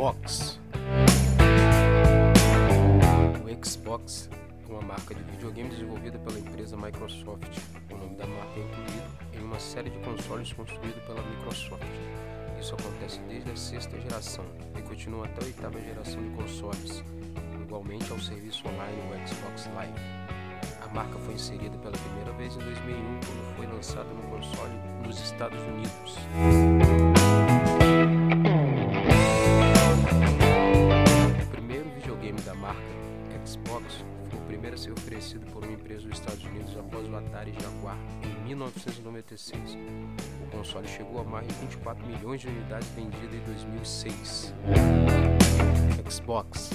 Xbox. O Xbox é uma marca de videogame desenvolvida pela empresa Microsoft. O nome da marca é incluído em uma série de consoles construídos pela Microsoft. Isso acontece desde a sexta geração e continua até a oitava geração de consoles, igualmente ao serviço online o Xbox Live. A marca foi inserida pela primeira vez em 2001 quando foi lançada no console nos Estados Unidos. Xbox, foi o primeiro a ser oferecido por uma empresa dos Estados Unidos após o Atari Jaguar em 1996. O console chegou a mais de 24 milhões de unidades vendidas em 2006. Xbox.